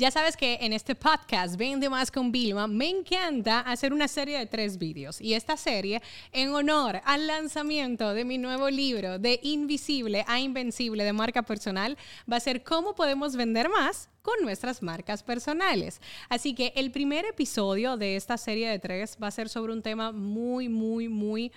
Ya sabes que en este podcast, Vende Más con Vilma, me encanta hacer una serie de tres vídeos. Y esta serie, en honor al lanzamiento de mi nuevo libro, De Invisible a Invencible de marca personal, va a ser cómo podemos vender más con nuestras marcas personales. Así que el primer episodio de esta serie de tres va a ser sobre un tema muy, muy, muy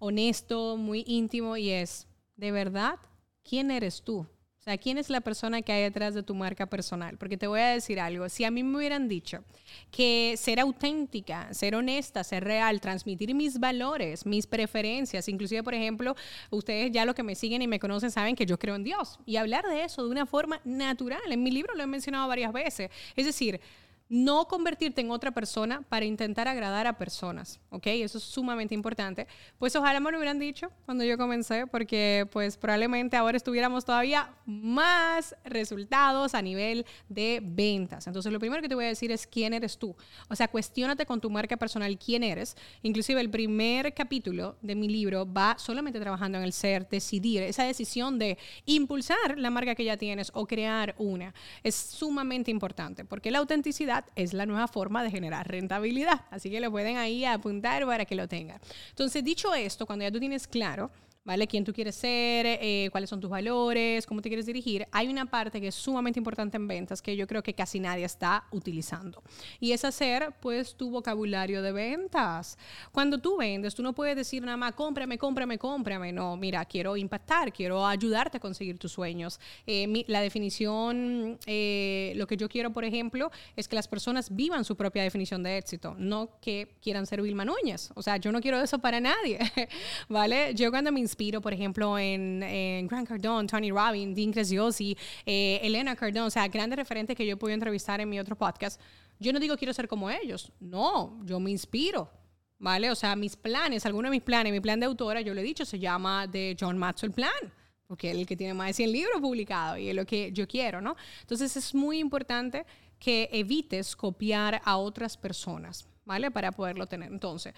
honesto, muy íntimo y es, ¿de verdad? ¿Quién eres tú? O sea, ¿quién es la persona que hay detrás de tu marca personal? Porque te voy a decir algo, si a mí me hubieran dicho que ser auténtica, ser honesta, ser real, transmitir mis valores, mis preferencias, inclusive, por ejemplo, ustedes ya los que me siguen y me conocen saben que yo creo en Dios y hablar de eso de una forma natural. En mi libro lo he mencionado varias veces. Es decir, no convertirte en otra persona para intentar agradar a personas, ¿ok? Eso es sumamente importante. Pues ojalá me lo hubieran dicho cuando yo comencé, porque pues probablemente ahora estuviéramos todavía más resultados a nivel de ventas. Entonces lo primero que te voy a decir es quién eres tú. O sea, cuestiónate con tu marca personal quién eres. Inclusive el primer capítulo de mi libro va solamente trabajando en el ser, decidir, esa decisión de impulsar la marca que ya tienes o crear una. Es sumamente importante, porque la autenticidad es la nueva forma de generar rentabilidad. Así que lo pueden ahí apuntar para que lo tengan. Entonces, dicho esto, cuando ya tú tienes claro ¿vale? Quién tú quieres ser, eh, cuáles son tus valores, cómo te quieres dirigir. Hay una parte que es sumamente importante en ventas que yo creo que casi nadie está utilizando. Y es hacer, pues, tu vocabulario de ventas. Cuando tú vendes, tú no puedes decir nada más, cómprame, cómprame, cómprame. No, mira, quiero impactar, quiero ayudarte a conseguir tus sueños. Eh, la definición, eh, lo que yo quiero, por ejemplo, es que las personas vivan su propia definición de éxito, no que quieran ser Vilma Núñez. O sea, yo no quiero eso para nadie, ¿vale? Yo cuando me inspiro, por ejemplo, en, Grant Cardone, Tony Robbins, Dean Graziosi, eh, Elena Cardone, o sea, grandes referentes que yo he podido entrevistar en mi otro podcast. Yo no digo quiero ser como ellos, no, yo me inspiro. ¿Vale? O sea, mis planes, algunos de mis planes, mi plan de autora, yo le he dicho, se llama de John Maxwell Plan porque es el que tiene más de 100 libros publicados y es lo que yo quiero, ¿no? Entonces es muy importante que evites copiar a otras personas, ¿vale? Para poderlo tener. Entonces,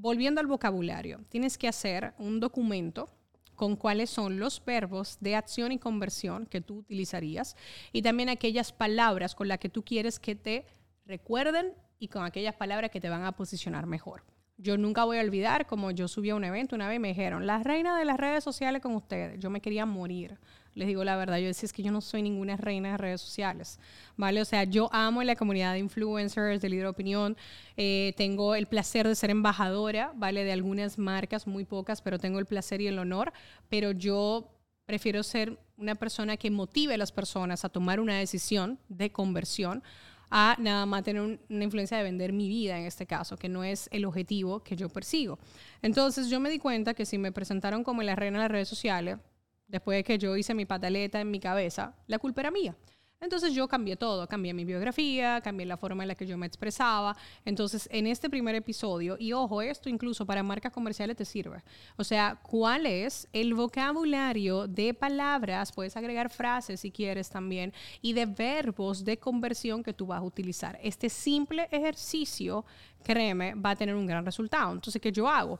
volviendo al vocabulario, tienes que hacer un documento con cuáles son los verbos de acción y conversión que tú utilizarías y también aquellas palabras con las que tú quieres que te recuerden y con aquellas palabras que te van a posicionar mejor. Yo nunca voy a olvidar como yo subí a un evento una vez y me dijeron, la reina de las redes sociales con ustedes. Yo me quería morir. Les digo la verdad, yo decía, es que yo no soy ninguna reina de redes sociales, ¿vale? O sea, yo amo la comunidad de influencers, de líder de opinión. Eh, tengo el placer de ser embajadora, ¿vale? De algunas marcas, muy pocas, pero tengo el placer y el honor. Pero yo prefiero ser una persona que motive a las personas a tomar una decisión de conversión a nada más tener una influencia de vender mi vida en este caso, que no es el objetivo que yo persigo. Entonces yo me di cuenta que si me presentaron como la reina de las redes sociales, después de que yo hice mi pataleta en mi cabeza, la culpa era mía. Entonces yo cambié todo, cambié mi biografía, cambié la forma en la que yo me expresaba. Entonces en este primer episodio, y ojo, esto incluso para marcas comerciales te sirve. O sea, ¿cuál es el vocabulario de palabras? Puedes agregar frases si quieres también, y de verbos de conversión que tú vas a utilizar. Este simple ejercicio, créeme, va a tener un gran resultado. Entonces, ¿qué yo hago?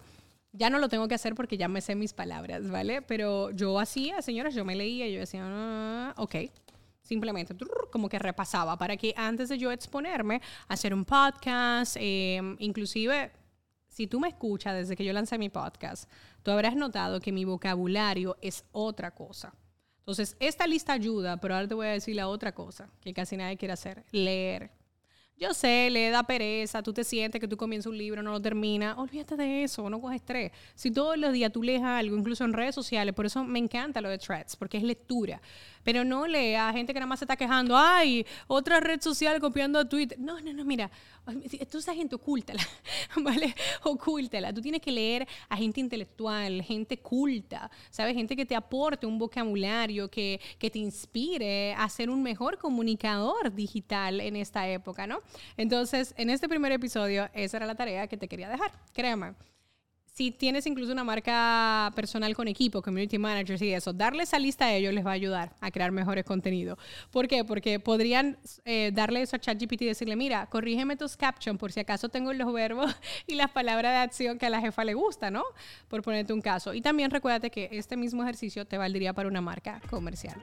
Ya no lo tengo que hacer porque ya me sé mis palabras, ¿vale? Pero yo hacía, señoras, yo me leía yo decía, ah, ok, simplemente como que repasaba para que antes de yo exponerme hacer un podcast, em, inclusive si tú me escuchas desde que yo lancé mi podcast, tú habrás notado que mi vocabulario es otra cosa. Entonces, esta lista ayuda, pero ahora te voy a decir la otra cosa que casi nadie quiere hacer, leer. Yo sé, le da pereza, tú te sientes que tú comienzas un libro, no lo terminas, olvídate de eso, no coges estrés. Si todos los días tú lees algo, incluso en redes sociales, por eso me encanta lo de threads, porque es lectura. Pero no lea a gente que nada más se está quejando, ay, otra red social copiando a Twitter. No, no, no, mira, tú esa gente ocúltala, ¿vale? Ocúltala. Tú tienes que leer a gente intelectual, gente culta, ¿sabes? Gente que te aporte un vocabulario, que, que te inspire a ser un mejor comunicador digital en esta época, ¿no? Entonces, en este primer episodio, esa era la tarea que te quería dejar. Créeme si tienes incluso una marca personal con equipo, community managers y eso, darle esa lista a ellos les va a ayudar a crear mejores contenidos. ¿Por qué? Porque podrían eh, darle eso a ChatGPT y decirle, mira, corrígeme tus captions por si acaso tengo los verbos y las palabras de acción que a la jefa le gusta, ¿no? Por ponerte un caso. Y también recuérdate que este mismo ejercicio te valdría para una marca comercial.